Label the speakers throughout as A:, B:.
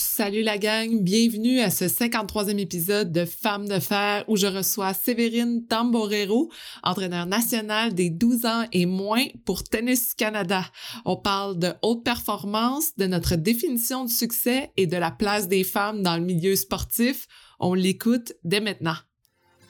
A: Salut la gang, bienvenue à ce 53e épisode de Femmes de fer où je reçois Séverine Tamborero, entraîneur national des 12 ans et moins pour Tennis Canada. On parle de haute performance, de notre définition du succès et de la place des femmes dans le milieu sportif. On l'écoute dès maintenant.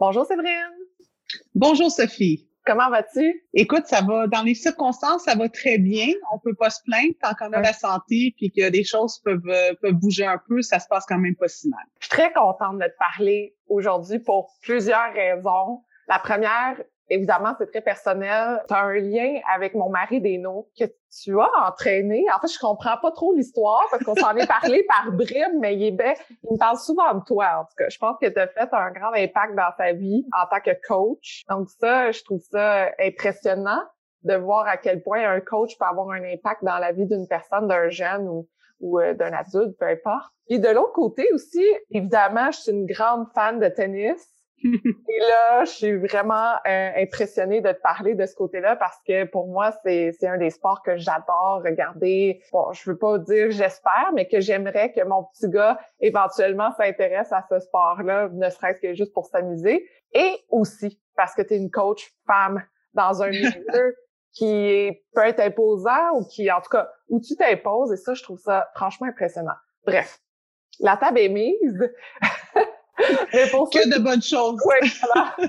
A: Bonjour Séverine.
B: Bonjour Sophie.
A: Comment vas-tu?
B: Écoute, ça va, dans les circonstances, ça va très bien. On peut pas se plaindre tant qu'on a la santé puis que des choses peuvent, euh, peuvent bouger un peu, ça se passe quand même pas si mal.
A: Je suis très contente de te parler aujourd'hui pour plusieurs raisons. La première, évidemment, c'est très personnel. Tu as un lien avec mon mari Deno que tu as entraîné. En fait, je comprends pas trop l'histoire parce qu'on s'en est parlé par bribes, mais il, est bien, il me parle souvent de toi, en tout cas. Je pense que tu as fait un grand impact dans sa vie en tant que coach. Donc ça, je trouve ça impressionnant de voir à quel point un coach peut avoir un impact dans la vie d'une personne, d'un jeune ou, ou euh, d'un adulte, peu importe. Et de l'autre côté aussi, évidemment, je suis une grande fan de tennis. Et là, je suis vraiment euh, impressionnée de te parler de ce côté-là parce que pour moi, c'est, c'est un des sports que j'adore regarder. Bon, je veux pas dire j'espère, mais que j'aimerais que mon petit gars éventuellement s'intéresse à ce sport-là, ne serait-ce que juste pour s'amuser. Et aussi parce que tu es une coach femme dans un milieu qui peut être imposant ou qui, en tout cas, où tu t'imposes. Et ça, je trouve ça franchement impressionnant. Bref, la table est mise.
B: que de bonnes choses.
A: Oui,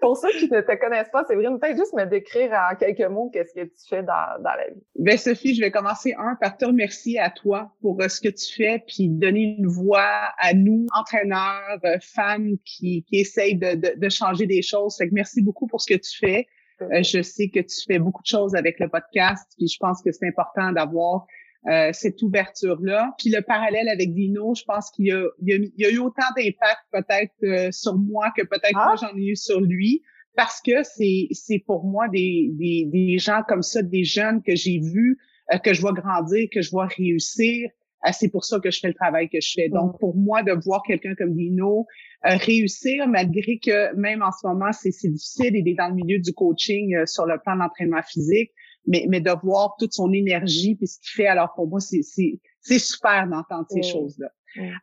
A: pour ceux qui ne te connaissent pas, c'est vraiment peut-être juste me décrire en quelques mots qu'est-ce que tu fais dans, dans la vie.
B: Ben Sophie, je vais commencer un par te remercier à toi pour euh, ce que tu fais, puis donner une voix à nous, entraîneurs, euh, femmes qui, qui essayent de, de, de changer des choses. Fait que merci beaucoup pour ce que tu fais. Euh, je sais que tu fais beaucoup de choses avec le podcast, puis je pense que c'est important d'avoir euh, cette ouverture-là. Puis le parallèle avec Dino, je pense qu'il y, y, y a, eu autant d'impact peut-être euh, sur moi que peut-être moi ah! j'en ai eu sur lui, parce que c'est c'est pour moi des, des, des gens comme ça, des jeunes que j'ai vus, euh, que je vois grandir, que je vois réussir. c'est pour ça que je fais le travail que je fais. Donc, mm. pour moi, de voir quelqu'un comme Dino réussir, malgré que même en ce moment, c'est difficile, il est dans le milieu du coaching sur le plan d'entraînement physique, mais, mais de voir toute son énergie puis ce qu'il fait. Alors pour moi, c'est c'est super d'entendre ces choses-là.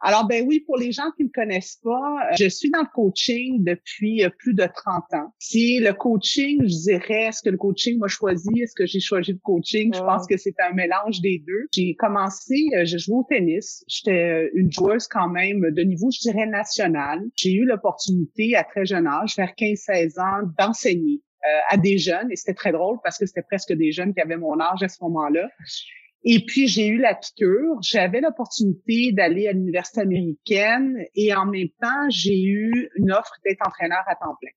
B: Alors ben oui, pour les gens qui me connaissent pas, euh, je suis dans le coaching depuis euh, plus de 30 ans. Si le coaching, je dirais, est-ce que le coaching m'a choisi, est-ce que j'ai choisi le coaching Je pense que c'est un mélange des deux. J'ai commencé, euh, je jouais au tennis. J'étais une joueuse quand même de niveau, je dirais national. J'ai eu l'opportunité à très jeune âge, vers 15-16 ans, d'enseigner. Euh, à des jeunes et c'était très drôle parce que c'était presque des jeunes qui avaient mon âge à ce moment-là. Et puis j'ai eu la piqûre, j'avais l'opportunité d'aller à l'université américaine et en même temps, j'ai eu une offre d'être entraîneur à temps plein.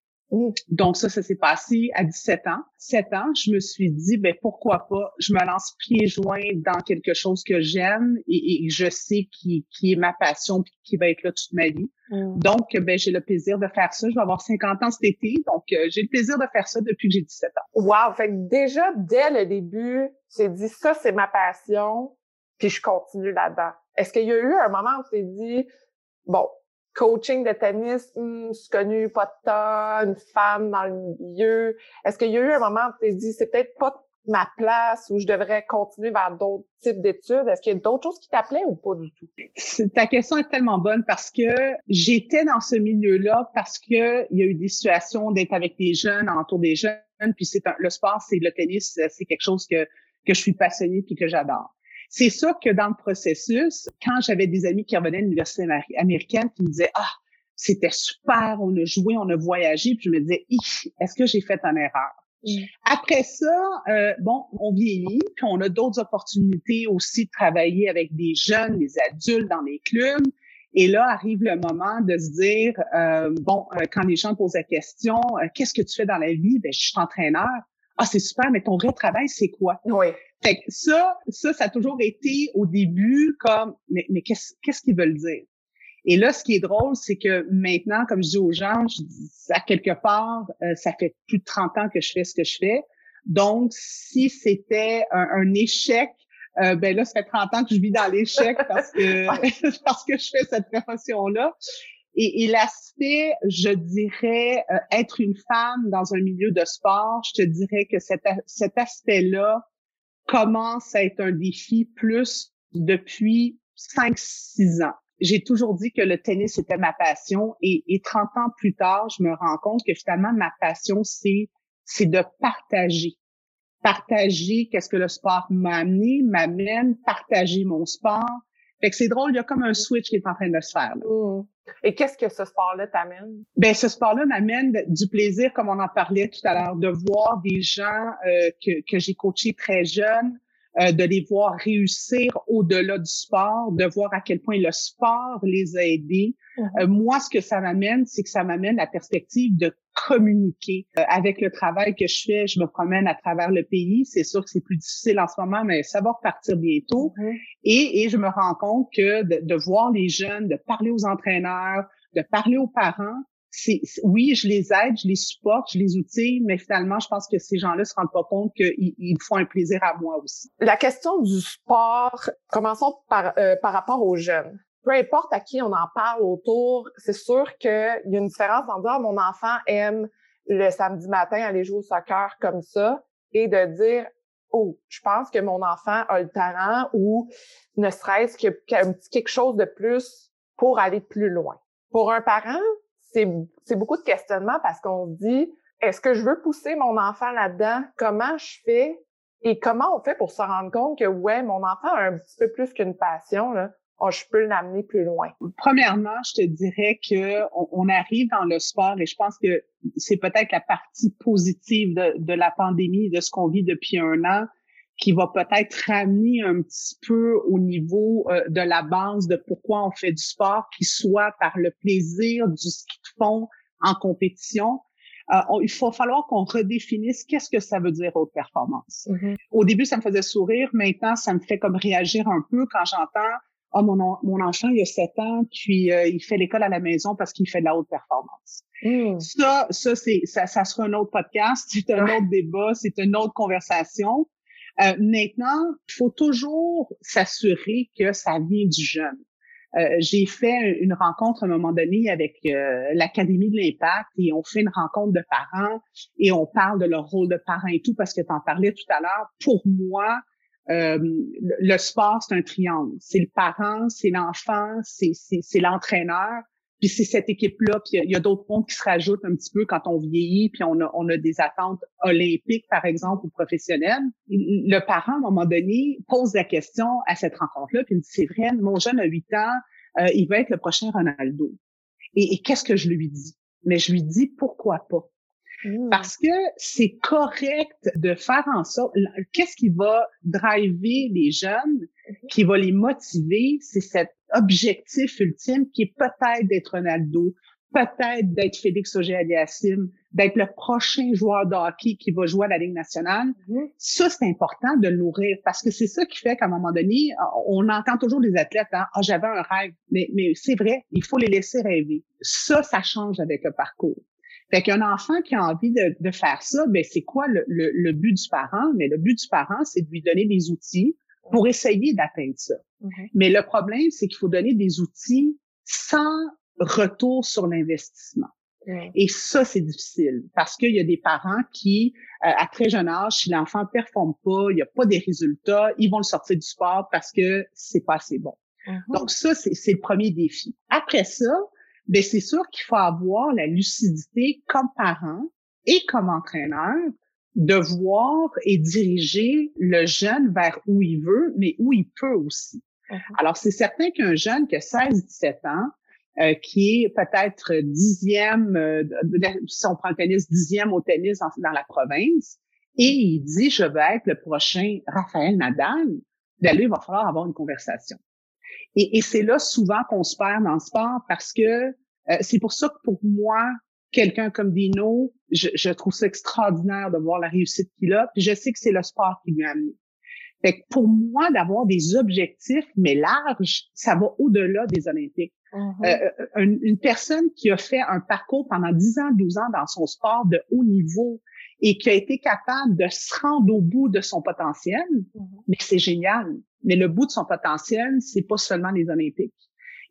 B: Donc ça, ça s'est passé à 17 ans. 7 ans, je me suis dit, ben pourquoi pas, je me lance pieds joints dans quelque chose que j'aime et, je sais qui, qui est ma passion et qui va être là toute ma vie. Mm. Donc, ben j'ai le plaisir de faire ça. Je vais avoir 50 ans cet été, donc euh, j'ai le plaisir de faire ça depuis que j'ai 17 ans.
A: Wow! Fait que déjà, dès le début, j'ai dit, ça, c'est ma passion, puis je continue là-dedans. Est-ce qu'il y a eu un moment où tu t'es dit, bon, coaching de tennis, hmm, je suis connue pas de temps, une femme dans le milieu. Est-ce qu'il y a eu un moment où tu t'es dit, c'est peut-être pas ma place où je devrais continuer vers d'autres types d'études? Est-ce qu'il y a d'autres choses qui t'appelaient ou pas du tout?
B: Ta question est tellement bonne parce que j'étais dans ce milieu-là parce que il y a eu des situations d'être avec des jeunes, autour des jeunes, puis c'est le sport, c'est le tennis, c'est quelque chose que, que je suis passionnée puis que j'adore. C'est ça que dans le processus, quand j'avais des amis qui revenaient de l'université américaine qui me disaient ah c'était super, on a joué, on a voyagé, puis je me disais est-ce que j'ai fait une erreur? Mm. Après ça, euh, bon, on vieillit, puis on a d'autres opportunités aussi de travailler avec des jeunes, des adultes dans les clubs. Et là arrive le moment de se dire, euh, bon, euh, quand les gens posent la question, qu'est-ce que tu fais dans la vie? Ben, je suis entraîneur. Ah, c'est super, mais ton vrai travail, c'est quoi?
A: Oui.
B: Fait que ça, ça, ça a toujours été au début comme, mais, mais qu'est-ce qu'est-ce qu'ils veulent dire? Et là, ce qui est drôle, c'est que maintenant, comme je dis aux gens, je dis, à quelque part, euh, ça fait plus de 30 ans que je fais ce que je fais. Donc, si c'était un, échec, euh, ben là, ça fait 30 ans que je vis dans l'échec parce que parce que je fais cette profession-là. Et, et l'aspect, je dirais, euh, être une femme dans un milieu de sport, je te dirais que cet, cet aspect-là commence à être un défi plus depuis 5-6 ans j'ai toujours dit que le tennis était ma passion et, et 30 ans plus tard, je me rends compte que finalement ma passion c'est c'est de partager. Partager qu'est-ce que le sport m'a amené, m'amène, partager mon sport. Fait que c'est drôle, il y a comme un switch qui est en train de se faire.
A: Mmh. Et qu'est-ce que ce sport-là t'amène?
B: Ben, ce sport-là m'amène du plaisir, comme on en parlait tout à l'heure, de voir des gens euh, que, que j'ai coachés très jeunes, euh, de les voir réussir au-delà du sport, de voir à quel point le sport les a aidés. Mhm. Euh, moi, ce que ça m'amène, c'est que ça m'amène la perspective de communiquer. Euh, avec le travail que je fais, je me promène à travers le pays. C'est sûr que c'est plus difficile en ce moment, mais ça va repartir bientôt. Et, et, je me rends compte que de, de voir les jeunes, de parler aux entraîneurs, de parler aux parents, oui, je les aide, je les supporte, je les outille, mais finalement, je pense que ces gens-là se rendent pas compte qu'ils ils font un plaisir à moi aussi.
A: La question du sport, commençons par, euh, par rapport aux jeunes. Peu importe à qui on en parle autour, c'est sûr qu'il y a une différence en disant mon enfant aime le samedi matin aller jouer au soccer comme ça et de dire oh, je pense que mon enfant a le talent ou ne serait-ce qu'un petit quelque chose de plus pour aller plus loin. Pour un parent, c'est beaucoup de questionnements parce qu'on se dit, est-ce que je veux pousser mon enfant là-dedans? Comment je fais? Et comment on fait pour se rendre compte que, ouais, mon enfant a un petit peu plus qu'une passion, là? Oh, je peux l'amener plus loin.
B: Premièrement, je te dirais que on, arrive dans le sport et je pense que c'est peut-être la partie positive de, de la pandémie, de ce qu'on vit depuis un an, qui va peut-être ramener un petit peu au niveau euh, de la base de pourquoi on fait du sport, qui soit par le plaisir du ski de fond en compétition. Euh, il faut falloir qu'on redéfinisse qu'est-ce que ça veut dire haute performance. Mm-hmm. Au début, ça me faisait sourire. Maintenant, ça me fait comme réagir un peu quand j'entends oh, mon, mon enfant, il a 7 ans, puis euh, il fait l'école à la maison parce qu'il fait de la haute performance. Mm. Ça, ça, c'est, ça, ça sera un autre podcast, c'est un autre débat, c'est une autre conversation. Euh, maintenant, il faut toujours s'assurer que ça vient du jeune. Euh, j'ai fait une rencontre à un moment donné avec euh, l'Académie de l'Impact et on fait une rencontre de parents et on parle de leur rôle de parent et tout parce que tu en parlais tout à l'heure. Pour moi, euh, le sport, c'est un triangle. C'est le parent, c'est l'enfant, c'est l'entraîneur. Puis c'est cette équipe-là, puis il y a, d'autres mondes qui se rajoutent un petit peu quand on vieillit, puis on a, on a des attentes olympiques, par exemple, ou professionnelles. Le parent, à un moment donné, pose la question à cette rencontre-là, puis il dit, c'est vrai, mon jeune a 8 ans, euh, il va être le prochain Ronaldo. Et, et qu'est-ce que je lui dis? Mais je lui dis, pourquoi pas? Mmh. Parce que c'est correct de faire en sorte, qu'est-ce qui va driver les jeunes, mmh qui va les motiver, c'est cet objectif ultime qui est peut-être d'être Ronaldo, peut-être d'être Félix Auger-Aliassime, d'être le prochain joueur de hockey qui va jouer à la Ligue nationale. Mmh. Ça, c'est important de le nourrir parce que c'est ça qui fait qu'à un moment donné, on entend toujours des athlètes, hein, ah, j'avais un rêve. Mais, mais c'est vrai, il faut les laisser rêver. Ça, ça change avec le parcours. Fait qu'un enfant qui a envie de, de faire ça, ben c'est quoi le, le, le, but du parent? Mais le but du parent, c'est de lui donner des outils pour essayer d'atteindre ça. Mais le problème, c'est qu'il faut donner des outils sans retour sur l'investissement. Et ça, c'est difficile parce qu'il y a des parents qui, euh, à très jeune âge, si l'enfant performe pas, il n'y a pas des résultats, ils vont le sortir du sport parce que c'est pas assez bon. Uh-huh. Donc ça, c'est le premier défi. Après ça, ben c'est sûr qu'il faut avoir la lucidité comme parent et comme entraîneur de voir et diriger le jeune vers où il veut, mais où il peut aussi. Uh-huh. Alors, c'est certain qu'un jeune qui a 16-17 ans, euh, qui est peut-être dixième, euh, si on prend le tennis, dixième au tennis dans, la province, et il dit, je veux être le prochain Raphaël Nadal, ben là, il va falloir avoir une conversation. Et, et c'est là souvent qu'on se perd dans le sport parce que euh, c'est pour ça que pour moi, quelqu'un comme Dino, je, je, trouve ça extraordinaire de voir la réussite qu'il a. Puis je sais que c'est le sport qui lui a amené. Fait que pour moi, d'avoir des objectifs, mais larges, ça va au-delà des Olympiques. Mm-hmm. Euh, euh, une, une, personne qui a fait un parcours pendant 10 ans, 12 ans dans son sport de haut niveau et qui a été capable de se rendre au bout de son potentiel, mm-hmm. mais c'est génial. Mais le bout de son potentiel, c'est pas seulement les Olympiques.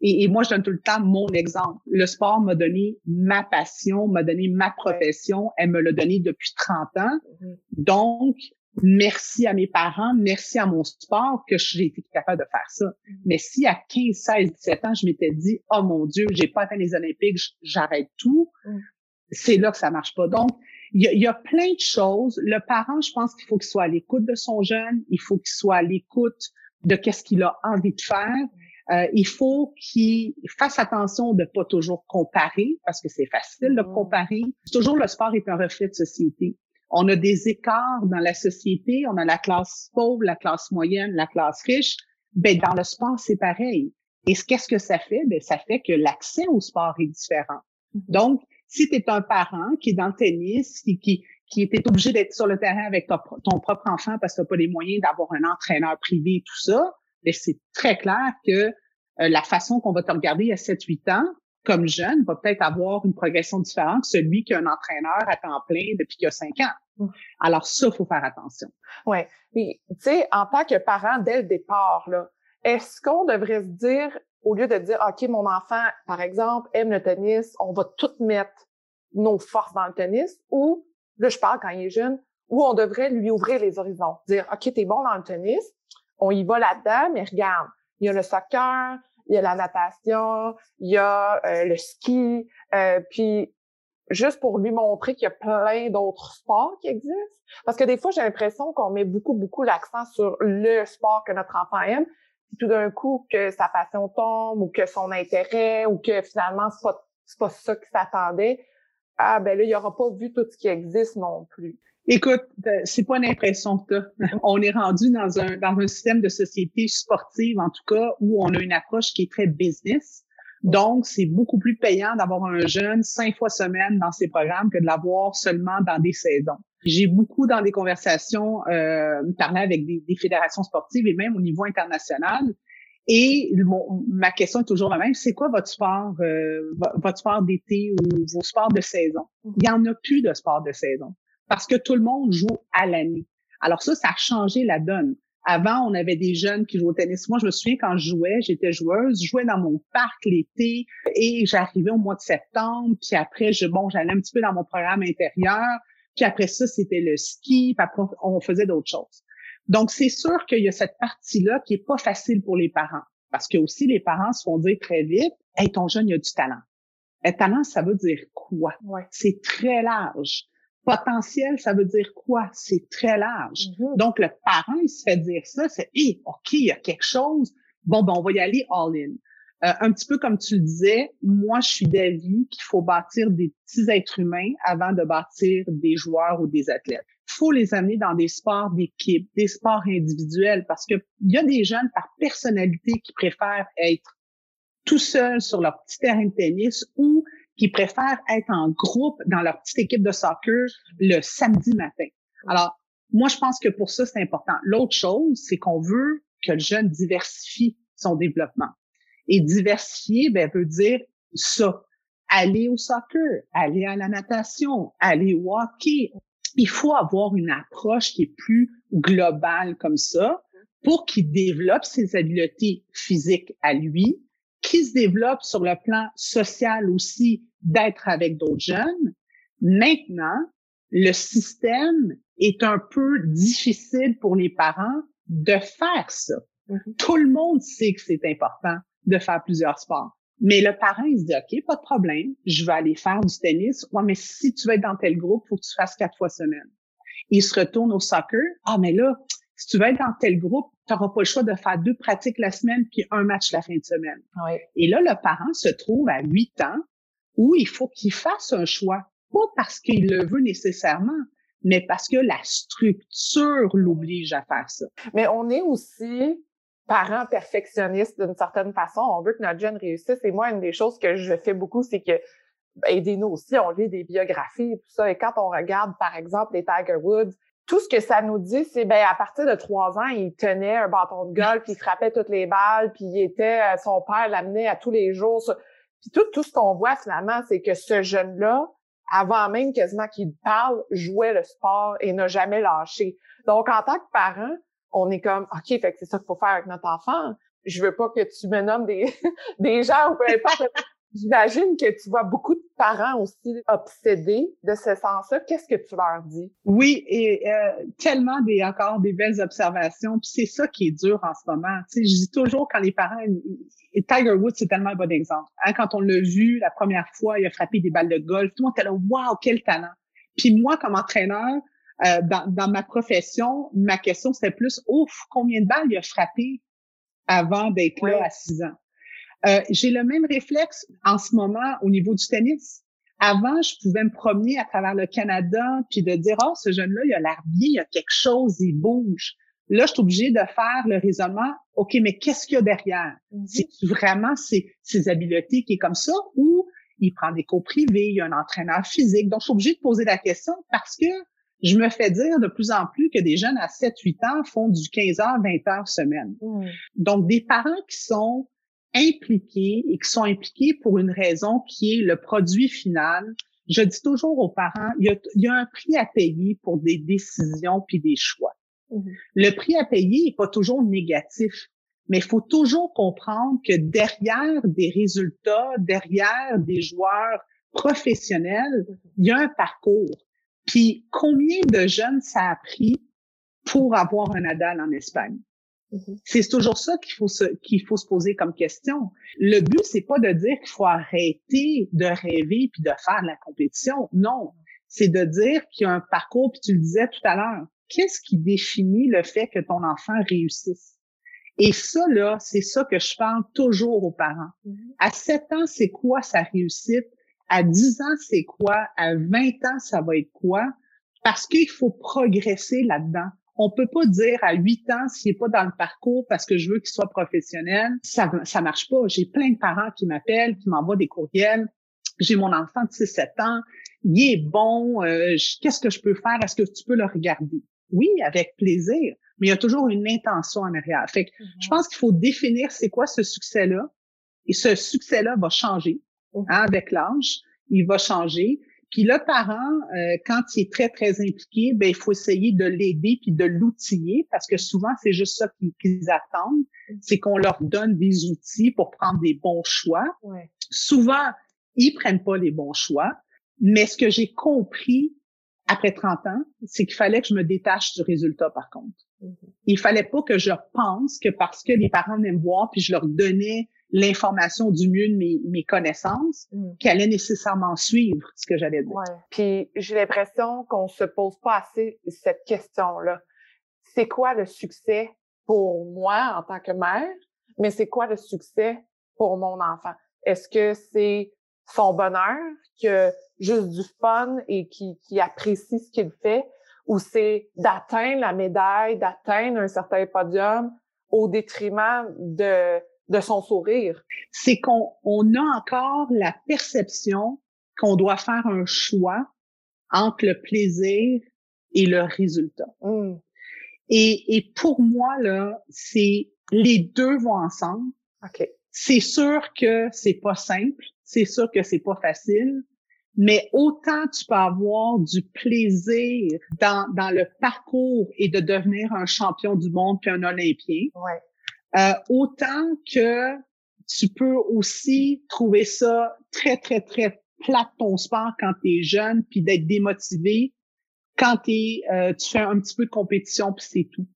B: Et, et, moi, je donne tout le temps mon exemple. Le sport m'a donné ma passion, m'a donné ma profession. Elle me l'a donné depuis 30 ans. Mm-hmm. Donc, merci à mes parents, merci à mon sport que j'ai été capable de faire ça. Mm-hmm. Mais si à 15, 16, 17 ans, je m'étais dit, oh mon Dieu, j'ai pas atteint les Olympiques, j'arrête tout, mm. c'est là que ça marche pas. Donc, il y, a, plein de choses. Le parent, je pense qu'il faut qu'il soit à l'écoute de son jeune, il faut qu'il soit à l'écoute de qu'est-ce qu'il a envie de faire. Euh, il faut qu'il fasse attention de pas toujours comparer parce que c'est facile de mm. comparer. Toujours le sport est un reflet de société. On a des écarts dans la société. On a la classe pauvre, la classe moyenne, la classe riche. Ben, dans le sport, c'est pareil. Et qu'est-ce que ça fait? Ben, ça fait que l'accès au sport est différent. Mm-hmm. Donc, si tu es un parent qui est dans le tennis, qui, qui, qui était obligé d'être sur le terrain avec ton, propre enfant parce que tu pas les moyens d'avoir un entraîneur privé et tout ça, mais ben, c'est très clair que euh, la façon qu'on va te regarder à 7-8 ans, comme jeune, va peut-être avoir une progression différente que celui qui a un entraîneur à temps plein depuis qu'il a 5 ans. Mmh. Alors ça, faut faire attention.
A: Oui. Mais tu sais, en tant que parent, dès le départ, là, est-ce qu'on devrait se dire, au lieu de dire, OK, mon enfant, par exemple, aime le tennis, on va tout mettre nos forces dans le tennis, ou, là, je parle quand il est jeune, ou on devrait lui ouvrir les horizons. Dire, OK, t'es bon dans le tennis, on y va là-dedans, mais regarde, il y a le soccer, il y a la natation, il y a euh, le ski, euh, puis juste pour lui montrer qu'il y a plein d'autres sports qui existent. Parce que des fois, j'ai l'impression qu'on met beaucoup, beaucoup l'accent sur le sport que notre enfant aime, tout d'un coup, que sa passion tombe, ou que son intérêt, ou que finalement, c'est pas, c'est pas ça qu'il s'attendait. Ah, ben là, il aura pas vu tout ce qui existe non plus.
B: Écoute, euh, c'est pas une impression que t'as. On est rendu dans un dans un système de société sportive, en tout cas, où on a une approche qui est très business. Donc, c'est beaucoup plus payant d'avoir un jeune cinq fois semaine dans ces programmes que de l'avoir seulement dans des saisons. J'ai beaucoup dans des conversations euh, parlé avec des, des, fédérations sportives et même au niveau international. Et ma question est toujours la même. C'est quoi votre sport, euh, votre sport d'été ou vos sports de saison? Il y en a plus de sport de saison parce que tout le monde joue à l'année. Alors ça, ça a changé la donne. Avant, on avait des jeunes qui jouaient au tennis. Moi, je me souviens quand je jouais, j'étais joueuse, je jouais dans mon parc l'été et j'arrivais au mois de septembre. Puis après, je bon, j'allais un petit peu dans mon programme intérieur. Puis après ça, c'était le ski. Puis après, on faisait d'autres choses. Donc, c'est sûr qu'il y a cette partie-là qui est pas facile pour les parents. Parce que aussi, les parents se font dire très vite, hey, ton jeune, il a du talent. Un talent, ça veut dire quoi? C'est très large. Potentiel, ça veut dire quoi? C'est très large. Mm-hmm. Donc, le parent, il se fait dire ça, c'est, hey, OK, il y a quelque chose. Bon, ben, on va y aller all-in. Euh, un petit peu comme tu le disais, moi, je suis d'avis qu'il faut bâtir des petits êtres humains avant de bâtir des joueurs ou des athlètes. Il faut les amener dans des sports d'équipe, des sports individuels, parce que il y a des jeunes par personnalité qui préfèrent être tout seuls sur leur petit terrain de tennis ou qui préfèrent être en groupe dans leur petite équipe de soccer le samedi matin. Alors, moi, je pense que pour ça, c'est important. L'autre chose, c'est qu'on veut que le jeune diversifie son développement. Et diversifier, ben, veut dire ça. Aller au soccer, aller à la natation, aller au hockey. Il faut avoir une approche qui est plus globale comme ça pour qu'il développe ses habiletés physiques à lui, qui se développe sur le plan social aussi d'être avec d'autres jeunes. Maintenant, le système est un peu difficile pour les parents de faire ça. Mm-hmm. Tout le monde sait que c'est important de faire plusieurs sports. Mais le parent, il se dit, OK, pas de problème, je vais aller faire du tennis. Ouais, mais si tu veux être dans tel groupe, faut que tu fasses quatre fois semaine. Il se retourne au soccer. Ah, mais là, si tu veux être dans tel groupe, tu n'auras pas le choix de faire deux pratiques la semaine puis un match la fin de semaine. Et là, le parent se trouve à huit ans où il faut qu'il fasse un choix, pas parce qu'il le veut nécessairement, mais parce que la structure l'oblige à faire ça.
A: Mais on est aussi parents perfectionnistes d'une certaine façon. On veut que notre jeune réussisse. Et moi, une des choses que je fais beaucoup, c'est que aidez-nous aussi, on lit des biographies et tout ça. Et quand on regarde, par exemple, les Tiger Woods, tout ce que ça nous dit, c'est ben à partir de trois ans, il tenait un bâton de golf, puis il frappait toutes les balles, puis il était euh, son père l'amenait à tous les jours. Puis tout, tout ce qu'on voit finalement, c'est que ce jeune-là, avant même quasiment qu'il parle, jouait le sport et n'a jamais lâché. Donc en tant que parent, on est comme OK, fait que c'est ça qu'il faut faire avec notre enfant. Je veux pas que tu me nommes des, des gens ou peu importe. J'imagine que tu vois beaucoup de parents aussi obsédés de ce sens-là. Qu'est-ce que tu leur dis?
B: Oui, et euh, tellement des encore des belles observations. Puis c'est ça qui est dur en ce moment. Tu sais, je dis toujours quand les parents Tiger Woods, c'est tellement un bon exemple. Hein, quand on l'a vu la première fois, il a frappé des balles de golf. Tout le monde était là, waouh, quel talent. Puis moi, comme entraîneur, euh, dans, dans ma profession, ma question c'était plus, ouf, combien de balles il a frappé avant d'être là à six ans? Euh, j'ai le même réflexe en ce moment au niveau du tennis. Avant, je pouvais me promener à travers le Canada puis de dire, oh, ce jeune-là, il a l'air bien, il a quelque chose, il bouge. Là, je suis obligée de faire le raisonnement, OK, mais qu'est-ce qu'il y a derrière? Mm-hmm. C'est vraiment ses, ses habiletés qui est comme ça ou il prend des cours privés, il y a un entraîneur physique? Donc, je suis obligée de poser la question parce que je me fais dire de plus en plus que des jeunes à 7-8 ans font du 15 heures, 20 heures semaine. Mm. Donc, des parents qui sont impliqués et qui sont impliqués pour une raison qui est le produit final. Je dis toujours aux parents, il y a, un prix à payer pour des décisions puis des choix. Mm-hmm. Le prix à payer n'est pas toujours négatif, mais il faut toujours comprendre que derrière des résultats, derrière des joueurs professionnels, mm-hmm. il y a un parcours. Puis combien de jeunes ça a pris pour avoir un Nadal en Espagne? Mm-hmm. C'est toujours ça qu'il faut se, qu'il faut se poser comme question. Le but, c'est pas de dire qu'il faut arrêter de rêver puis de faire de la compétition. Non. C'est de dire qu'il y a un parcours, puis tu le disais tout à l'heure. Qu'est-ce qui définit le fait que ton enfant réussisse? Et ça, là, c'est ça que je parle toujours aux parents. Mm-hmm. À 7 ans, c'est quoi sa réussite? À 10 ans, c'est quoi? À 20 ans, ça va être quoi? Parce qu'il faut progresser là-dedans. On peut pas dire à 8 ans s'il est pas dans le parcours parce que je veux qu'il soit professionnel. Ça, ça marche pas. J'ai plein de parents qui m'appellent, qui m'envoient des courriels. J'ai mon enfant de 6-7 ans. Il est bon. Euh, qu'est-ce que je peux faire? Est-ce que tu peux le regarder? Oui, avec plaisir. Mais il y a toujours une intention en arrière. Fait que je mm-hmm. pense qu'il faut définir c'est quoi ce succès-là. Et ce succès-là va changer. Hein, avec l'âge. Il va changer. Puis le parent, euh, quand il est très, très impliqué, ben il faut essayer de l'aider puis de l'outiller parce que souvent, c'est juste ça qu'ils attendent, c'est qu'on leur donne des outils pour prendre des bons choix. Souvent, ils prennent pas les bons choix, mais ce que j'ai compris après 30 ans, c'est qu'il fallait que je me détache du résultat par contre. Mm-hmm. Il fallait pas que je pense que parce que les parents m'aiment voir puis je leur donnais l'information du mieux de mes, mes connaissances mm. qui allait nécessairement suivre ce que j'allais dire.
A: Ouais. Puis j'ai l'impression qu'on se pose pas assez cette question-là. C'est quoi le succès pour moi en tant que mère, mais c'est quoi le succès pour mon enfant? Est-ce que c'est son bonheur, que juste du fun et qui, qui apprécie ce qu'il fait, ou c'est d'atteindre la médaille, d'atteindre un certain podium au détriment de de son sourire.
B: C'est qu'on on a encore la perception qu'on doit faire un choix entre le plaisir et le résultat. Mm. Et, et pour moi, là, c'est les deux vont ensemble.
A: Okay.
B: C'est sûr que c'est pas simple, c'est sûr que c'est pas facile, mais autant tu peux avoir du plaisir dans, dans le parcours et de devenir un champion du monde puis un Olympien.
A: Ouais.
B: Euh, autant que tu peux aussi trouver ça très, très, très plat ton sport quand tu es jeune, puis d'être démotivé quand es, euh, tu fais un petit peu de compétition, puis c'est tout.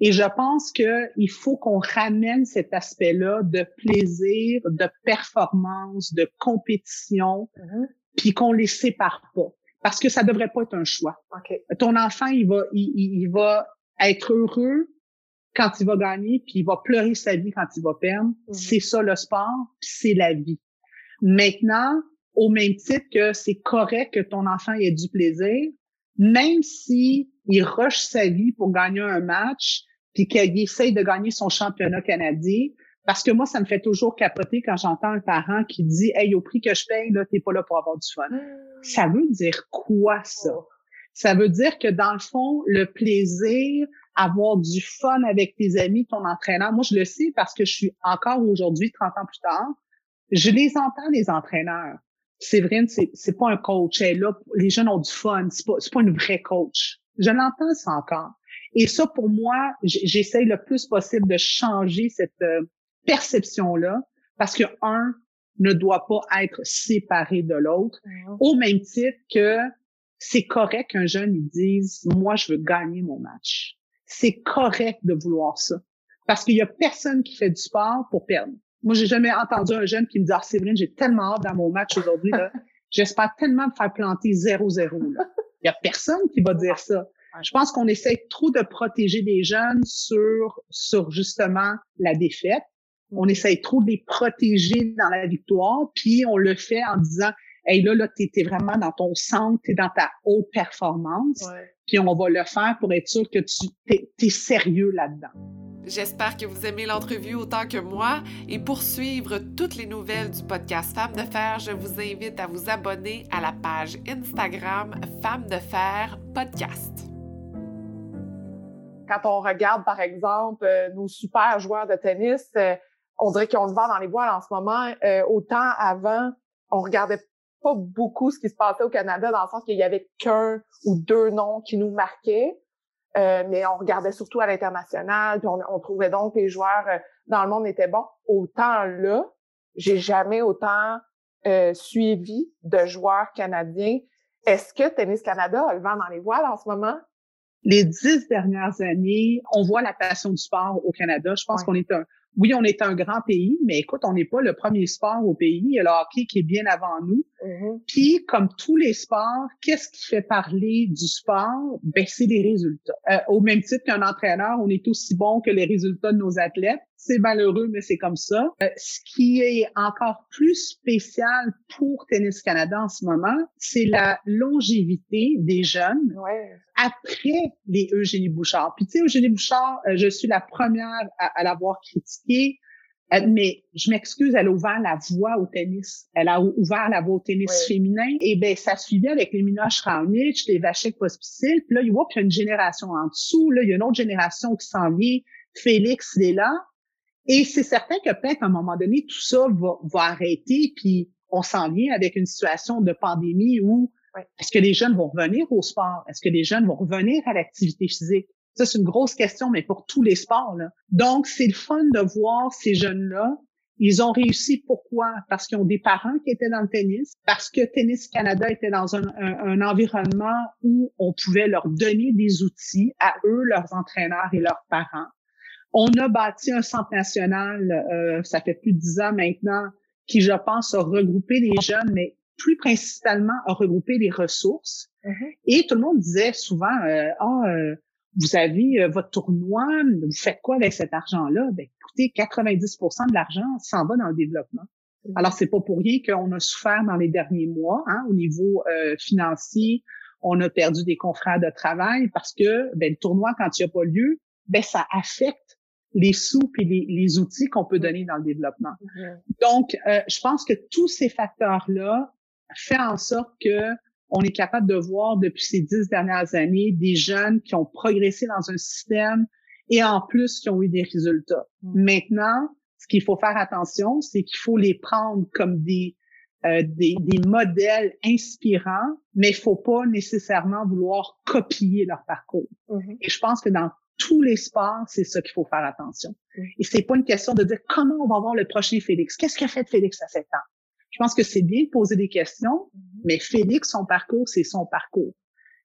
B: Et je pense qu'il faut qu'on ramène cet aspect-là de plaisir, de performance, de compétition, mm-hmm. puis qu'on les sépare pas. Parce que ça devrait pas être un choix. Ton enfant, il va, il, il va être heureux quand il va gagner, puis il va pleurer sa vie quand il va perdre. Mhm. C'est ça le sport, c'est la vie. Maintenant, au même titre que c'est correct que ton enfant ait du plaisir, même si il rush sa vie pour gagner un match, puis qu'il essaye de gagner son championnat canadien, parce que moi, ça me fait toujours capoter quand j'entends un parent qui dit Hey, au prix que je paye, là, t'es pas là pour avoir du fun. Ça veut dire quoi, ça? Oh. Ça veut dire que dans le fond, le plaisir, avoir du fun avec tes amis, ton entraîneur, moi je le sais parce que je suis encore aujourd'hui, 30 ans plus tard, je les entends, les entraîneurs. Séverine, c'est, c'est pas un coach. Elle là, les jeunes ont du fun. C'est pas, c'est pas une vraie coach. Je l'entends ça encore. Et ça, pour moi, j'essaye le plus possible de changer cette euh, perception-là parce que un ne doit pas être séparé de l'autre, au même titre que c'est correct qu'un jeune il dise moi je veux gagner mon match. C'est correct de vouloir ça parce qu'il y a personne qui fait du sport pour perdre. Moi j'ai jamais entendu un jeune qui me dit ah Séverine j'ai tellement hâte dans mon match aujourd'hui là, j'espère tellement me faire planter 0-0 là. Il y a personne qui va dire ça. Je pense qu'on essaie trop de protéger les jeunes sur sur justement la défaite. On essaie trop de les protéger dans la victoire, puis on le fait en disant Hey, là, là, tu es, vraiment dans ton centre, tu es dans ta haute performance. Puis on va le faire pour être sûr que tu es, sérieux là-dedans.
C: J'espère que vous aimez l'entrevue autant que moi. Et pour suivre toutes les nouvelles du podcast Femmes de Fer, je vous invite à vous abonner à la page Instagram Femmes de Fer Podcast.
A: Quand on regarde, par exemple, euh, nos super joueurs de tennis, euh, on dirait qu'on se vend dans les voiles en ce moment. Euh, autant avant, on regardait pas beaucoup ce qui se passait au Canada dans le sens qu'il y avait qu'un ou deux noms qui nous marquaient. Euh, mais on regardait surtout à l'international, puis on, trouvait donc que les joueurs euh, dans le monde étaient bons. Autant là, j'ai jamais autant euh, suivi de joueurs canadiens. Est-ce que Tennis Canada a le vent dans les voiles en ce moment?
B: Les dix dernières années, on voit la passion du sport au Canada. Je pense qu'on est un, oui, on est un grand pays, mais écoute, on n'est pas le premier sport au pays. Il y a le hockey qui est bien avant nous. Mm-hmm. Puis, comme tous les sports, qu'est-ce qui fait parler du sport? Ben, c'est les résultats. Euh, au même titre qu'un entraîneur, on est aussi bon que les résultats de nos athlètes. C'est malheureux, mais c'est comme ça. Euh, ce qui est encore plus spécial pour Tennis Canada en ce moment, c'est la longévité des jeunes après les Eugénie Bouchard. Puis tu sais, Eugénie Bouchard, euh, je suis la première à, l'avoir critiqué, euh, mais je m'excuse, elle a ouvert la voie au tennis. Elle a ouvert la voie au tennis féminin. Et ben ça suivait avec les Mina Raonic, les Vachek Pospisil. Puis là, il y a une génération en dessous. Là, il y a une autre génération qui s'en vient. Félix, il est là. Et c'est certain que peut-être à un moment donné, tout ça va, va arrêter, puis on s'en vient avec une situation de pandémie où est-ce que les jeunes vont revenir au sport? Est-ce que les jeunes vont revenir à l'activité physique? Ça, c'est une grosse question, mais pour tous les sports. Là. Donc, c'est le fun de voir ces jeunes-là. Ils ont réussi. Pourquoi? Parce qu'ils ont des parents qui étaient dans le tennis, parce que Tennis Canada était dans un, un environnement où on pouvait leur donner des outils à eux, leurs entraîneurs et leurs parents. On a bâti un centre national, euh, ça fait plus de dix ans maintenant, qui, je pense, a regroupé les jeunes, mais plus principalement à regrouper les ressources. Mm-hmm. Et tout le monde disait souvent, euh, ah, euh, vous avez votre tournoi, vous faites quoi avec cet argent-là? Ben, écoutez, 90% de l'argent s'en va dans le développement. Mm-hmm. Alors, c'est pas pour rien qu'on a souffert dans les derniers mois hein, au niveau financier. On a perdu des confrères de travail parce que ben, le tournoi, quand il n'y a pas lieu, ben, ça affecte les sous et les, les outils qu'on peut donner dans le développement. Mm-hmm. Donc, euh, je pense que tous ces facteurs-là font en sorte que on est capable de voir depuis ces dix dernières années des jeunes qui ont progressé dans un système et en plus qui ont eu des résultats. Mm-hmm. Maintenant, ce qu'il faut faire attention, c'est qu'il faut les prendre comme des, euh, des, des, modèles inspirants, mais il faut pas nécessairement vouloir copier leur parcours. Mm-hmm. Et je pense que dans tous les sports, c'est ça qu'il faut faire attention. Et c'est pas une question de dire comment on va voir le prochain Félix. Qu'est-ce qu'a fait Félix à 7 ans? Je pense que c'est bien de poser des questions, mm-hmm. mais Félix, son parcours, c'est son parcours.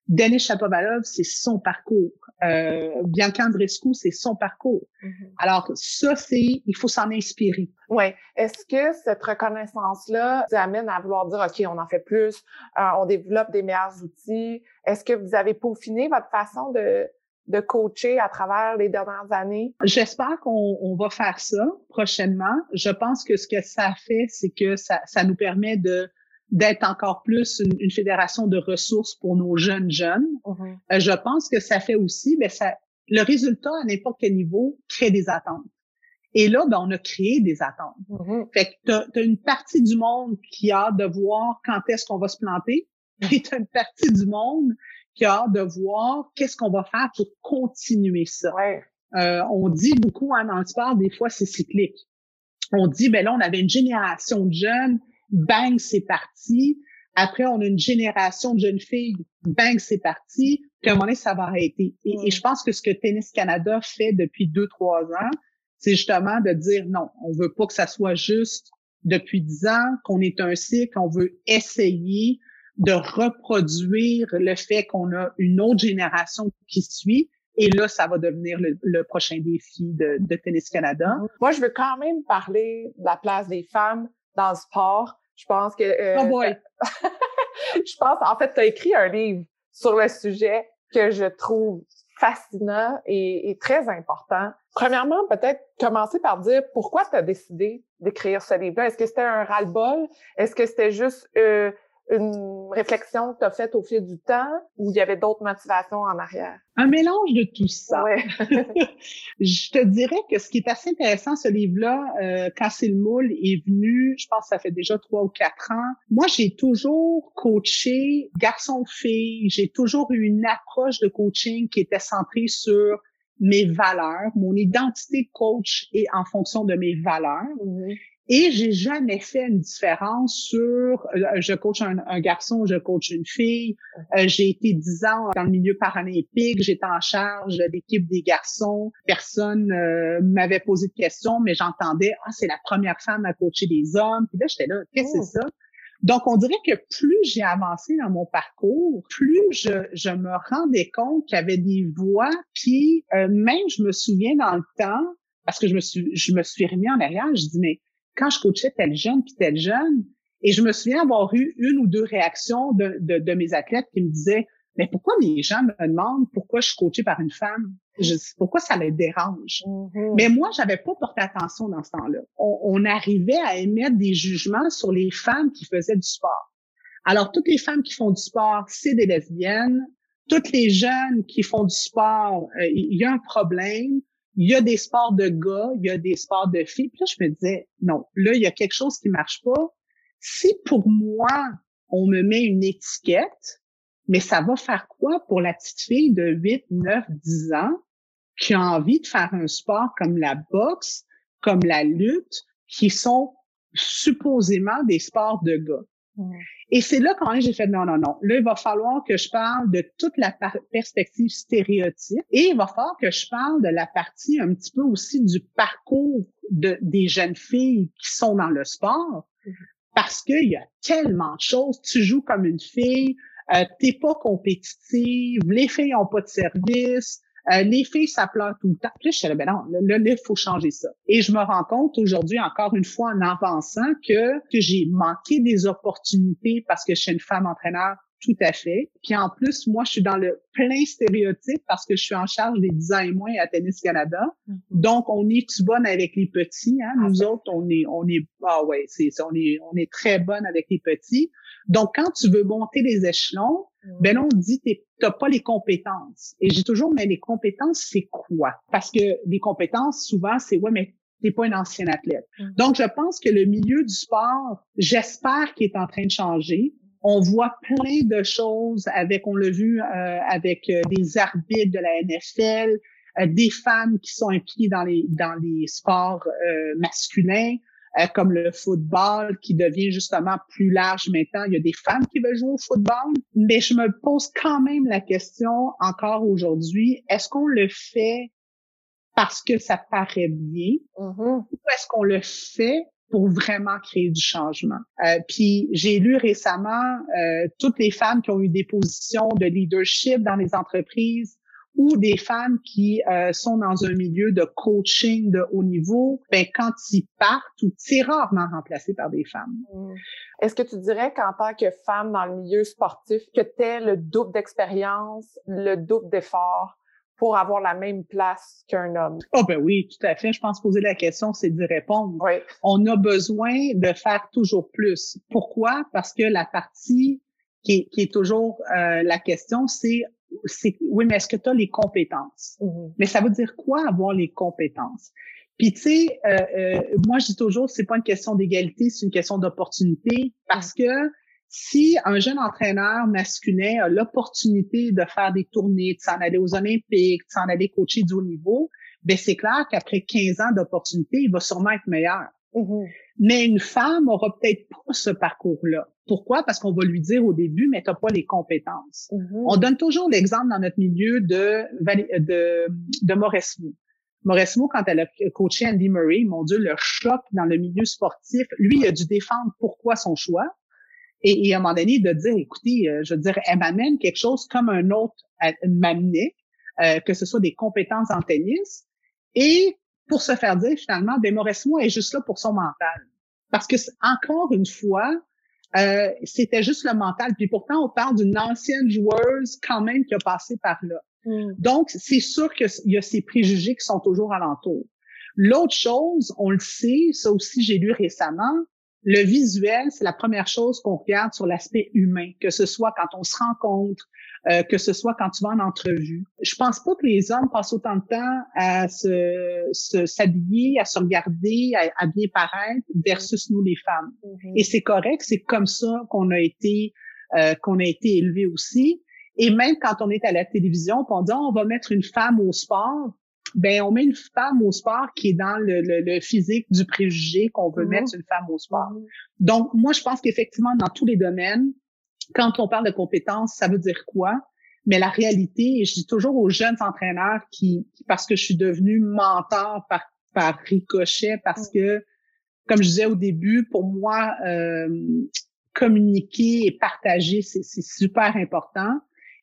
B: Denis Chapovalov, c'est son parcours. Euh, Bianca Andrescu, c'est son parcours. Mm-hmm. Alors ça, c'est, il faut s'en inspirer.
A: Oui. Est-ce que cette reconnaissance-là vous amène à vouloir dire, OK, on en fait plus, euh, on développe des meilleurs outils? Est-ce que vous avez peaufiné votre façon de, de coacher à travers les dernières années?
B: J'espère qu'on va faire ça prochainement. Je pense que ce que ça fait, c'est que ça, ça nous permet de d'être encore plus une, fédération de ressources pour nos jeunes jeunes. Mm-hmm. Euh, je pense que ça fait aussi, mais ça, le résultat à n'importe quel niveau crée des attentes. Et là, ben, on a créé des attentes. Mm-hmm. Fait que tu as, une partie du monde qui a de voir quand est-ce qu'on va se planter, et tu as une partie du monde qui a hâte de voir qu'est-ce qu'on va faire pour continuer ça.
A: Ouais.
B: Euh, on dit beaucoup hein, dans le sport, des fois, c'est cyclique. On dit, ben là, on avait une génération de jeunes, bang, c'est parti. Après, on a une génération de jeunes filles, bang, c'est parti. Puis à un moment donné, ça va arrêter. Et, et je pense que ce que Tennis Canada fait depuis deux, trois ans, c'est justement de dire non, on veut pas que ça soit juste depuis dix ans, qu'on est un cycle, on veut essayer de reproduire le fait qu'on a une autre génération qui suit. Et là, ça va devenir le, prochain défi de, de, Tennis Canada.
A: Moi, je veux quand même parler de la place des femmes dans le sport. Je pense que...
B: Euh, oh boy!
A: je pense, en fait, tu as écrit un livre sur le sujet que je trouve fascinant et, et très important. Premièrement, peut-être commencer par dire pourquoi tu as décidé d'écrire ce livre-là? Est-ce que c'était un ras-le-bol? Est-ce que c'était juste euh, une réflexion que tu as faite au fil du temps ou il y avait d'autres motivations en arrière?
B: Un mélange de tout ça.
A: Ouais.
B: je te dirais que ce qui est assez intéressant, ce livre-là, euh, quand c'est le moule est venu, je pense que ça fait déjà trois ou quatre ans. Moi, j'ai toujours coaché garçon-fille. J'ai toujours eu une approche de coaching qui était centrée sur mes valeurs. Mon identité de coach est en fonction de mes valeurs. Mm-hmm. Et j'ai jamais fait une différence sur euh, je coach un, garçon, je coach une fille. Euh, j'ai été dix ans dans le milieu paralympique, j'étais en charge de l'équipe des garçons. Personne euh, m'avait posé de questions, mais j'entendais ah c'est la première femme à coacher des hommes. Puis là j'étais là qu'est-ce que c'est ça donc, on dirait que plus j'ai avancé dans mon parcours, plus je, je me rendais compte qu'il y avait des voix, puis même je me souviens dans le temps, parce que je me suis je me suis remis en arrière, je dis mais quand je coachais tel jeune puis tel jeune, et je me souviens avoir eu une ou deux réactions de, de, de mes athlètes qui me disaient mais pourquoi les gens me demandent pourquoi je suis coachée par une femme? Je, pourquoi ça les dérange? Mm-hmm. Mais moi, j'avais pas porté attention dans ce temps-là. On, on, arrivait à émettre des jugements sur les femmes qui faisaient du sport. Alors, toutes les femmes qui font du sport, c'est des lesbiennes. Toutes les jeunes qui font du sport, euh, il y a un problème il y a des sports de gars, il y a des sports de filles. Puis là, je me disais, non, là, il y a quelque chose qui marche pas. Si pour moi, on me met une étiquette, mais ça va faire quoi pour la petite fille de 8, 9, 10 ans qui a envie de faire un sport comme la boxe, comme la lutte, qui sont supposément des sports de gars? Et c'est là quand j'ai fait non, non, non. Là, il va falloir que je parle de toute la perspective stéréotype et il va falloir que je parle de la partie un petit peu aussi du parcours de, des jeunes filles qui sont dans le sport. Parce qu'il y a tellement de choses. Tu joues comme une fille, euh, t'es pas compétitive, les filles ont pas de service, euh, les filles, ça pleure tout le temps. Puis là, je suis là, ben non, là, il faut changer ça. Et je me rends compte aujourd'hui, encore une fois, en avançant, que, que j'ai manqué des opportunités parce que je suis une femme entraîneur tout à fait. Puis en plus, moi, je suis dans le plein stéréotype parce que je suis en charge des 10 ans et moins à Tennis Canada. Mm-hmm. Donc, on est tout bonne avec les petits. Hein? Nous autres, on est, on est, ah ouais, c'est, on est, on est très bonne avec les petits. Donc, quand tu veux monter les échelons. Ben là, on dit, t'as pas les compétences. Et j'ai toujours, mais les compétences, c'est quoi? Parce que les compétences, souvent, c'est, ouais, mais t'es pas une ancienne athlète. Mm. Donc, je pense que le milieu du sport, j'espère qu'il est en train de changer. On voit plein de choses avec, on l'a vu euh, avec euh, des arbitres de la NFL, euh, des femmes qui sont impliquées dans les dans les sports masculins. Euh, comme le football qui devient justement plus large maintenant. Il y a des femmes qui veulent jouer au football, mais je me pose quand même la question encore aujourd'hui, est-ce qu'on le fait parce que ça paraît bien mm-hmm. ou est-ce qu'on le fait pour vraiment créer du changement? Euh, puis j'ai lu récemment euh, toutes les femmes qui ont eu des positions de leadership dans les entreprises ou des femmes qui euh, sont dans un milieu de coaching de haut niveau, ben quand ils partent, c'est rarement remplacé par des femmes.
A: Mm. Est-ce que tu dirais qu'en tant que femme dans le milieu sportif, que tu es le double d'expérience, le double d'effort pour avoir la même place qu'un homme?
B: Oh ben oui, tout à fait. Je pense poser la question, c'est d'y répondre.
A: Oui.
B: On a besoin de faire toujours plus. Pourquoi? Parce que la partie qui est, toujours euh, la question, c'est c'est oui, mais est-ce que tu as les compétences? Mm-hmm. Mais ça veut dire quoi avoir les compétences? Puis tu sais, euh, euh, moi je dis toujours, c'est pas une question d'égalité, c'est une question d'opportunité parce que si un jeune entraîneur masculin a l'opportunité de faire des tournées, de s'en aller aux Olympiques, de s'en aller coacher du haut niveau, ben c'est clair qu'après 15 ans d'opportunité, il va sûrement être meilleur. Mm-hmm. Mais une femme aura peut-être pas ce parcours-là. Pourquoi? Parce qu'on va lui dire au début, mais tu n'as pas les compétences. Mm-hmm. On donne toujours l'exemple dans notre milieu de, de, de Mauresmo. Mauresmo, quand elle a coaché Andy Murray, mon Dieu, le choc dans le milieu sportif, lui, il a dû défendre pourquoi son choix. Et, à un moment donné, de dire, écoutez, euh, je veux dire, elle m'amène quelque chose comme un autre m'amenait, euh, que ce soit des compétences en tennis. Et pour se faire dire, finalement, ben, Mauresmo est juste là pour son mental. Parce que, encore une fois, euh, c'était juste le mental. Puis pourtant, on parle d'une ancienne joueuse quand même qui a passé par là. Mm. Donc, c'est sûr qu'il y a ces préjugés qui sont toujours alentour. L'autre chose, on le sait, ça aussi j'ai lu récemment, le visuel, c'est la première chose qu'on regarde sur l'aspect humain, que ce soit quand on se rencontre, euh, que ce soit quand tu vas en entrevue. Je pense pas que les hommes passent autant de temps à se s'habiller, à se regarder, à, bien paraître versus nous les femmes. Mm-hmm. Et c'est correct, c'est comme ça qu'on a été euh, qu'on a été élevé aussi. Et même quand on est à la télévision, on dit on va mettre une femme au sport, ben on met une femme au sport qui est dans le, le, physique du préjugé qu'on veut mhm. mettre une femme au sport. Mhm. Donc moi je pense qu'effectivement dans tous les domaines, quand on parle de compétences, ça veut dire quoi? Mais la réalité, et je dis toujours aux jeunes entraîneurs qui, parce que je suis devenue mentor par par ricochet, parce mhm. que comme je disais au début, pour moi euh, communiquer et partager c'est super important.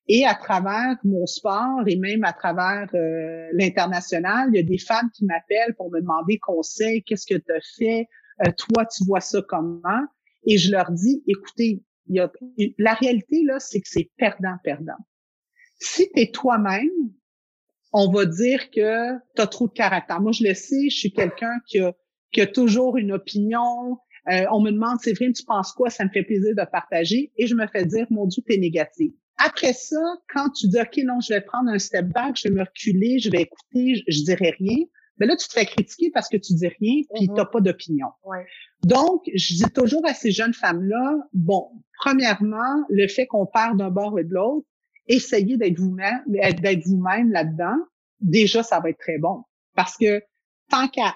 B: Et à travers mon sport et même à travers euh, l'international, il y a des femmes qui m'appellent pour me demander conseil, qu'est-ce que tu as fait, euh, toi tu vois ça comment? Et je leur dis, écoutez, la réalité là, c'est que c'est perdant perdant. Si tu es toi-même, on va dire que tu as trop de caractère. Moi je le sais, je suis quelqu'un qui a, qui a toujours une opinion, euh, on me demande, vrai, tu penses quoi? Ça me fait plaisir de partager. Et je me fais dire, mon Dieu, t'es négatif. Après ça, quand tu dis, OK, non, je vais prendre un step back, je vais me reculer, je vais écouter, je, je dirai rien, mais ben là, tu te fais critiquer parce que tu dis rien, puis mm-hmm. tu n'as pas d'opinion. Donc, je dis toujours à ces jeunes femmes-là, bon, premièrement, le fait qu'on part d'un bord et de l'autre, essayez d'être vous-même, d'être vous-même là-dedans. Déjà, ça va être très bon. Parce que tant qu'à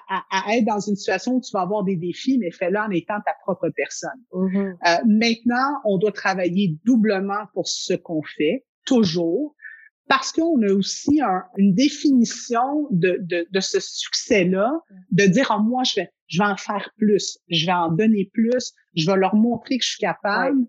B: être dans une situation où tu vas avoir des défis, mais fais-le en étant ta propre personne. Mm-hmm. Euh, maintenant, on doit travailler doublement pour ce qu'on fait, toujours, parce qu'on a aussi une définition de, de, de ce succès-là, de dire, oh, moi, je vais, je vais en faire plus, je vais en donner plus, je vais leur montrer que je suis capable.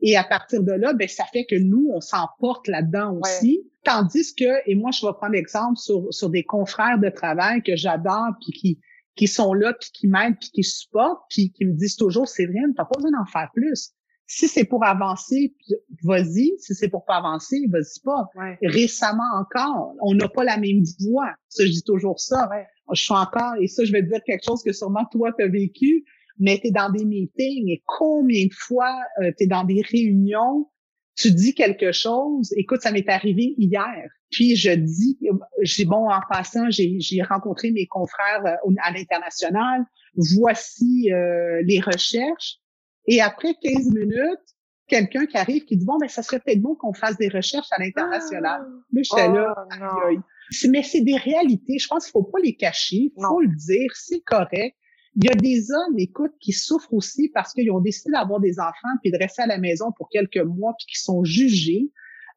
B: Et à partir de là, ben, ça fait que nous, on s'emporte là-dedans aussi. Tandis que, et moi, je vais prendre l'exemple sur, sur des confrères de travail que j'adore, puis qui, qui sont là, puis qui m'aident, puis qui supportent, puis qui me disent toujours, c'est vrai, t'as pas besoin d'en faire plus. Si c'est pour avancer, vas-y. Si c'est pour pas avancer, vas-y pas. Récemment encore, on n'a pas la même voix. Ça, je dis toujours ça. Je suis encore, et ça, je vais te dire quelque chose que sûrement toi, tu as vécu mais tu es dans des meetings et combien de fois euh, tu es dans des réunions, tu dis quelque chose. Écoute, ça m'est arrivé hier. Puis je dis, j'ai bon, en passant, j'ai rencontré mes confrères euh, à l'international. Voici euh, les recherches. Et après 15 minutes, quelqu'un qui arrive qui dit bon, ben, ça serait peut-être bon qu'on fasse des recherches à l'international. Ah! mais j'étais là. Oh, mais c'est des réalités. Je pense qu'il faut pas les cacher. Il faut le dire. C'est correct. Il y a des hommes, écoute, qui souffrent aussi parce qu'ils ont décidé d'avoir des enfants puis de rester à la maison pour quelques mois puis qui sont jugés.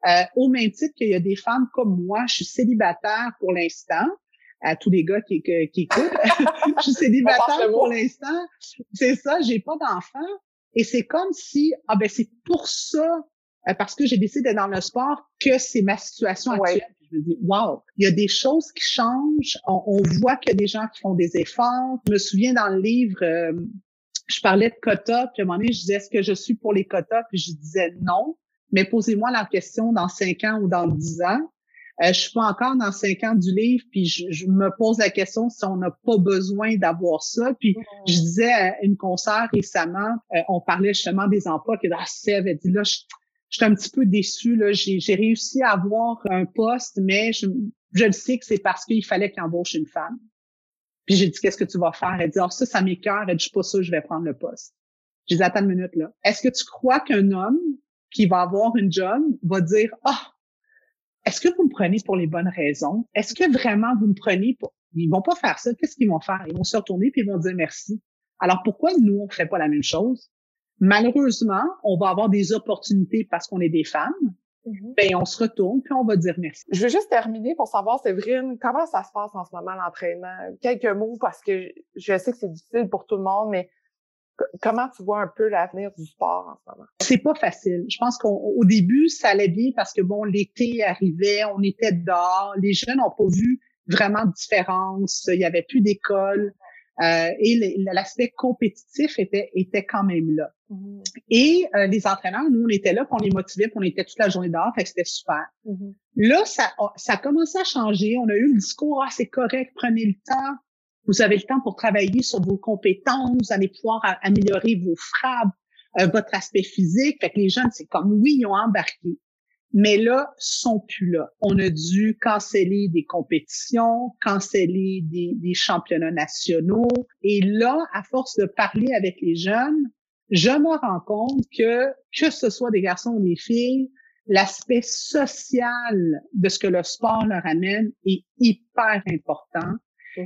B: Euh, au même titre qu'il y a des femmes comme moi, je suis célibataire pour l'instant. À tous les gars qui, qui, écoutent, je suis célibataire pour l'instant. C'est ça, j'ai pas d'enfants. Et c'est comme si, ah ben c'est pour ça, euh, parce que j'ai décidé d'être dans le sport, que c'est ma situation actuelle je me dis, wow, il y a des choses qui changent. On, voit qu'il y a des gens qui font des efforts. Je me souviens dans le livre, euh, je parlais de quotas, puis à un moment donné, je disais, est-ce que je suis pour les quotas? Puis je disais non. Mais posez-moi la question dans cinq ans ou dans dix ans. Euh, je suis pas encore dans cinq ans du livre, puis je, me pose la question si on n'a pas besoin d'avoir ça. Puis je disais à une concert récemment, euh, on parlait justement des emplois, que ah, Sève elle dit là, je, J'étais un petit peu déçue. Là. J'ai, j'ai réussi à avoir un poste, mais je, je le sais que c'est parce qu'il fallait qu'il embauche une femme. Puis j'ai dit, qu'est-ce que tu vas faire? Elle dit, oh, ça, ça m'écœure. Elle dit, je suis pas sûre, je vais prendre le poste. Je dis, attends une minute, là. Est-ce que tu crois qu'un homme qui va avoir une job va dire, ah, est-ce que vous me prenez pour les bonnes raisons? Est-ce que vraiment vous me prenez pour... Ils vont pas faire ça. Qu'est-ce qu'ils vont faire? Ils vont se retourner puis ils vont dire merci. Alors pourquoi nous, on fait pas la même chose? Malheureusement, on va avoir des opportunités parce qu'on est des femmes. Mm-hmm. Ben, on se retourne puis on va dire merci.
A: Je veux juste terminer pour savoir, Séverine, comment ça se passe en ce moment l'entraînement? Quelques mots parce que je sais que c'est difficile pour tout le monde, mais Comment tu vois un peu l'avenir du sport en ce moment?
B: C'est pas facile. Je pense qu'au début, ça allait bien parce que bon, l'été arrivait, on était dehors, les jeunes n'ont pas vu vraiment de différence, il y avait plus d'école. Euh, et l'aspect compétitif était, était quand même là. Mm-hmm. Et euh, les entraîneurs, nous, on était là, puis on les motivait, puis on était toute la journée dehors, fait que c'était super. Mm-hmm. Là, ça, ça a commencé à changer. On a eu le discours, ah, c'est correct, prenez le temps. Vous avez le temps pour travailler sur vos compétences, vous allez pouvoir améliorer vos frappes, euh, votre aspect physique. Fait que les jeunes, c'est comme oui, ils ont embarqué. Mais là, sont plus là. On a dû canceller des compétitions, canceller des, des championnats nationaux. Et là, à force de parler avec les jeunes, je me rends compte que, que ce soit des garçons ou des filles, l'aspect social de ce que le sport leur amène est hyper important.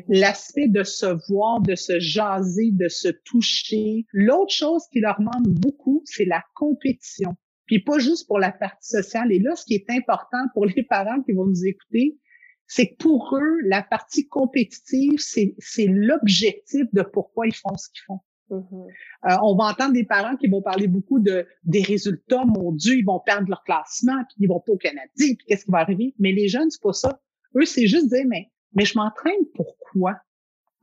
B: L'aspect de se voir, de se jaser, de se toucher. L'autre chose qui leur manque beaucoup, c'est la compétition. Puis pas juste pour la partie sociale. Et là, ce qui est important pour les parents qui vont nous écouter, c'est que pour eux, la partie compétitive, c'est, c'est l'objectif de pourquoi ils font ce qu'ils font. Mhm. Euh, on va entendre des parents qui vont parler beaucoup de des résultats. Mon Dieu, ils vont perdre leur classement, puis ils vont pas au Canada, puis qu'est-ce qui va arriver? Mais les jeunes, c'est pas ça. Eux, c'est juste dire, mais mais je m'entraîne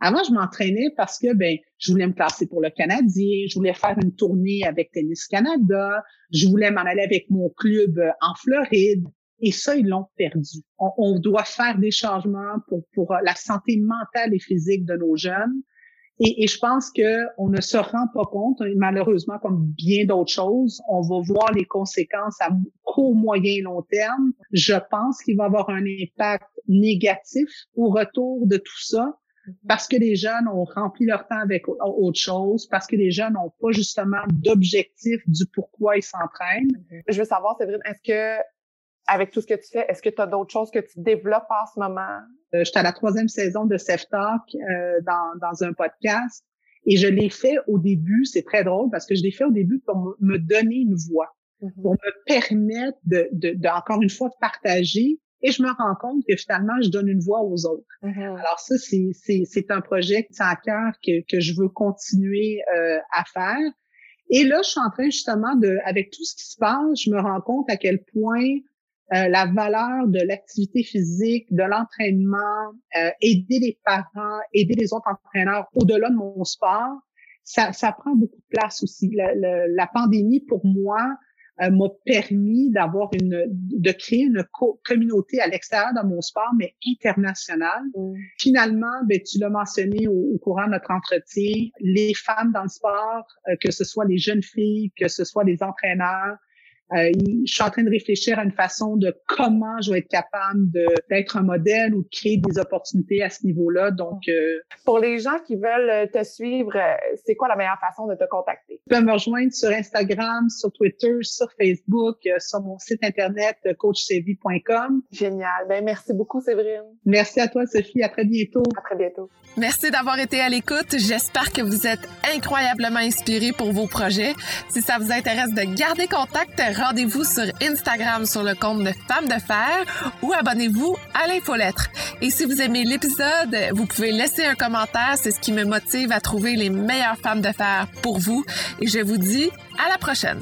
B: Avant, je m'entraînais parce que ben, je voulais me classer pour le Canadien, je voulais faire une tournée avec Tennis Canada, je voulais m'en aller avec mon club euh, en Floride. Et ça, ils l'ont perdu. On, doit faire des changements pour, pour la santé mentale et physique de nos jeunes. Et, et, je pense que on ne se rend pas compte, malheureusement, comme bien d'autres choses, on va voir les conséquences à court, moyen, long terme. Je pense qu'il va avoir un impact négatif au retour de tout ça mhm. parce que les jeunes ont rempli leur temps avec autre chose, parce que les jeunes n'ont pas justement d'objectif du pourquoi ils s'entraînent.
A: Je veux savoir, Séverine, est-ce que avec tout ce que tu fais, est-ce que tu as d'autres choses que tu développes en ce moment?
B: Euh, J'étais à la troisième saison de Self Talk euh, dans, dans un podcast et je l'ai fait au début, c'est très drôle parce que je l'ai fait au début pour me donner une voix, mm-hmm. pour me permettre de, de, de, encore une fois, de partager et je me rends compte que finalement, je donne une voix aux autres. Mm-hmm. Alors ça, c'est un projet qui à cœur que, que je veux continuer euh, à faire. Et là, je suis en train justement de, avec tout ce qui se passe, je me rends compte à quel point euh, la valeur de l'activité physique, de l'entraînement, euh, aider les parents, aider les autres entraîneurs au-delà de mon sport, ça, ça prend beaucoup de place aussi. La, la, pandémie, pour moi, euh, m'a permis d'avoir une, de créer une communauté à l'extérieur de mon sport, mais internationale. Mm. Finalement, ben, tu l'as mentionné au, courant de notre entretien, les femmes dans le sport, que ce soit les jeunes filles, que ce soit les entraîneurs, euh, je suis en train de réfléchir à une façon de comment je vais être capable d'être un modèle ou de créer des opportunités à ce niveau-là. Donc, euh,
A: pour les gens qui veulent te suivre, euh, c'est quoi la meilleure façon de te contacter?
B: Tu peux me rejoindre sur Instagram, sur Twitter, sur Facebook, sur mon site internet coachsevi.com.
A: Génial. Ben merci beaucoup Séverine.
B: Merci à toi Sophie. À très bientôt.
A: À très bientôt.
C: Merci d'avoir été à l'écoute. J'espère que vous êtes incroyablement inspirés pour vos projets. Si ça vous intéresse de garder contact, rendez-vous sur Instagram sur le compte de Femmes de Fer ou abonnez-vous à l'infolettre. Et si vous aimez l'épisode, vous pouvez laisser un commentaire. C'est ce qui me motive à trouver les meilleures femmes de fer pour vous. Et je vous dis à la prochaine.